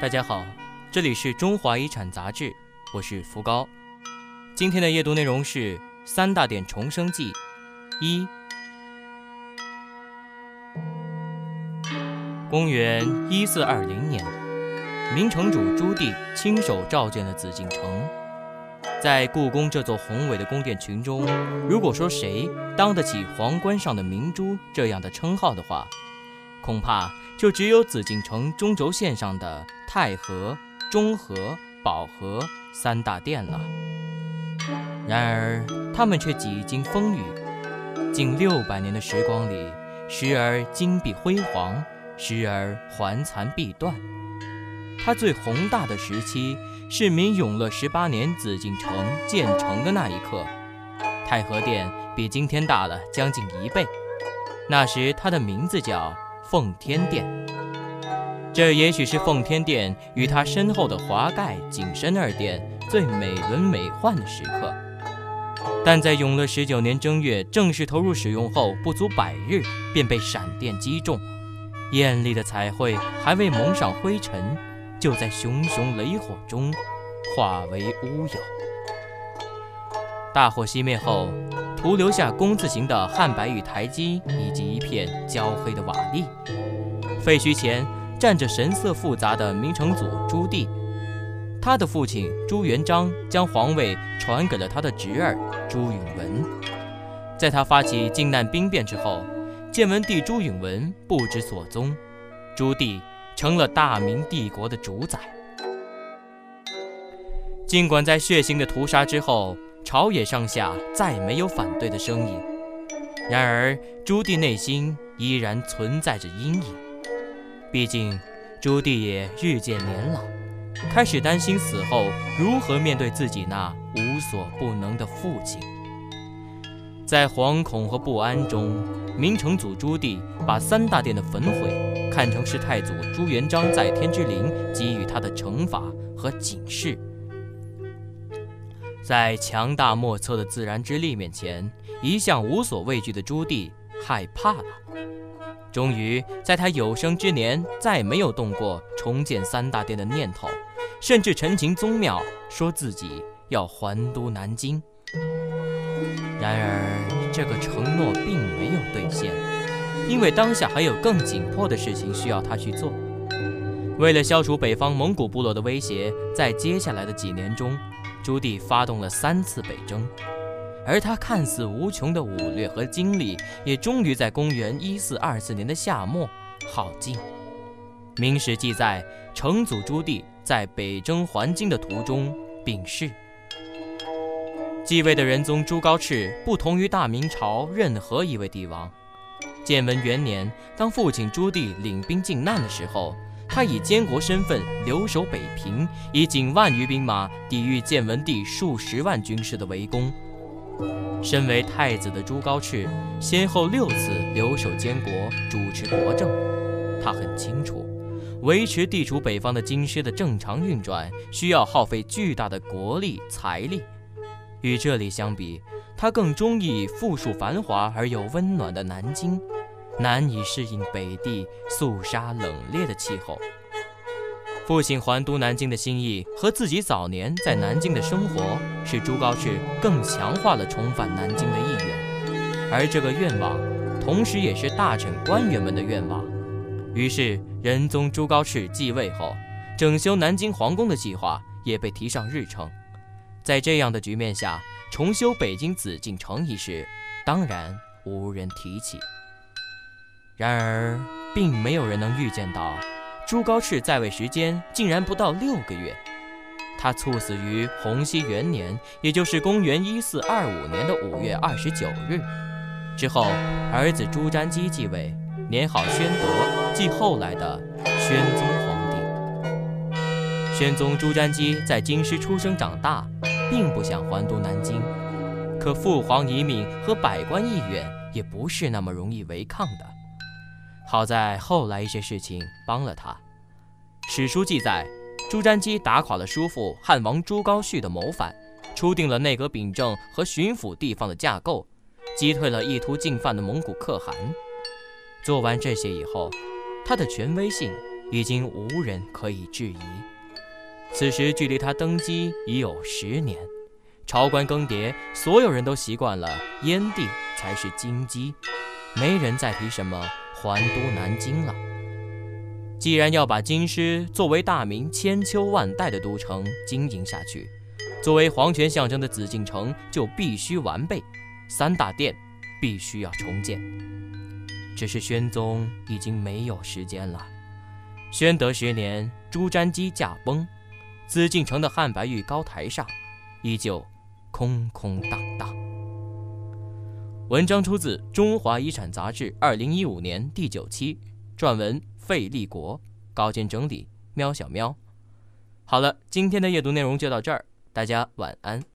大家好，这里是中华遗产杂志，我是福高。今天的阅读内容是《三大殿重生记》一。公元一四二零年，明成祖朱棣亲手召见了紫禁城。在故宫这座宏伟的宫殿群中，如果说谁当得起“皇冠上的明珠”这样的称号的话，恐怕就只有紫禁城中轴线上的太和、中和、保和三大殿了。然而，他们却几经风雨，近六百年的时光里，时而金碧辉煌，时而环残壁断。它最宏大的时期是明永乐十八年紫禁城建成的那一刻，太和殿比今天大了将近一倍。那时，它的名字叫奉天殿。这也许是奉天殿与它身后的华盖、景深二殿最美轮美奂的时刻。但在永乐十九年正月正式投入使用后，不足百日便被闪电击中，艳丽的彩绘还未蒙上灰尘，就在熊熊雷火中化为乌有。大火熄灭后，徒留下工字形的汉白玉台基以及一片焦黑的瓦砾。废墟前站着神色复杂的明成祖朱棣。他的父亲朱元璋将皇位传给了他的侄儿朱允文。在他发起靖难兵变之后，建文帝朱允文不知所踪，朱棣成了大明帝国的主宰。尽管在血腥的屠杀之后，朝野上下再没有反对的声音，然而朱棣内心依然存在着阴影。毕竟，朱棣也日渐年老。开始担心死后如何面对自己那无所不能的父亲。在惶恐和不安中，明成祖朱棣把三大殿的焚毁看成是太祖朱元璋在天之灵给予他的惩罚和警示。在强大莫测的自然之力面前，一向无所畏惧的朱棣害怕了。终于，在他有生之年再没有动过重建三大殿的念头。甚至陈情宗庙，说自己要还都南京。然而，这个承诺并没有兑现，因为当下还有更紧迫的事情需要他去做。为了消除北方蒙古部落的威胁，在接下来的几年中，朱棣发动了三次北征，而他看似无穷的武略和精力，也终于在公元一四二四年的夏末耗尽。明史记载，成祖朱棣。在北征还京的途中病逝。继位的仁宗朱高炽不同于大明朝任何一位帝王。建文元年，当父亲朱棣领兵靖难的时候，他以监国身份留守北平，以仅万余兵马抵御建文帝数十万军士的围攻。身为太子的朱高炽，先后六次留守监国，主持国政。他很清楚。维持地处北方的京师的正常运转，需要耗费巨大的国力财力。与这里相比，他更中意富庶繁华而又温暖的南京，难以适应北地肃杀冷冽的气候。父亲还都南京的心意和自己早年在南京的生活，使朱高炽更强化了重返南京的意愿。而这个愿望，同时也是大臣官员们的愿望。于是，仁宗朱高炽继位后，整修南京皇宫的计划也被提上日程。在这样的局面下，重修北京紫禁城一事当然无人提起。然而，并没有人能预见到，朱高炽在位时间竟然不到六个月。他猝死于洪熙元年，也就是公元一四二五年的五月二十九日。之后，儿子朱瞻基继位。年号宣德，即后来的宣宗皇帝。宣宗朱瞻基在京师出生长大，并不想还都南京，可父皇遗命和百官意愿也不是那么容易违抗的。好在后来一些事情帮了他。史书记载，朱瞻基打垮了叔父汉王朱高煦的谋反，初定了内阁秉政和巡抚地方的架构，击退了意图进犯的蒙古可汗。做完这些以后，他的权威性已经无人可以质疑。此时距离他登基已有十年，朝官更迭，所有人都习惯了燕地才是京鸡，没人再提什么还都南京了。既然要把京师作为大明千秋万代的都城经营下去，作为皇权象征的紫禁城就必须完备，三大殿必须要重建。只是宣宗已经没有时间了。宣德十年，朱瞻基驾崩，紫禁城的汉白玉高台上，依旧空空荡荡。文章出自《中华遗产》杂志二零一五年第九期，撰文费立国，稿件整理喵小喵。好了，今天的阅读内容就到这儿，大家晚安。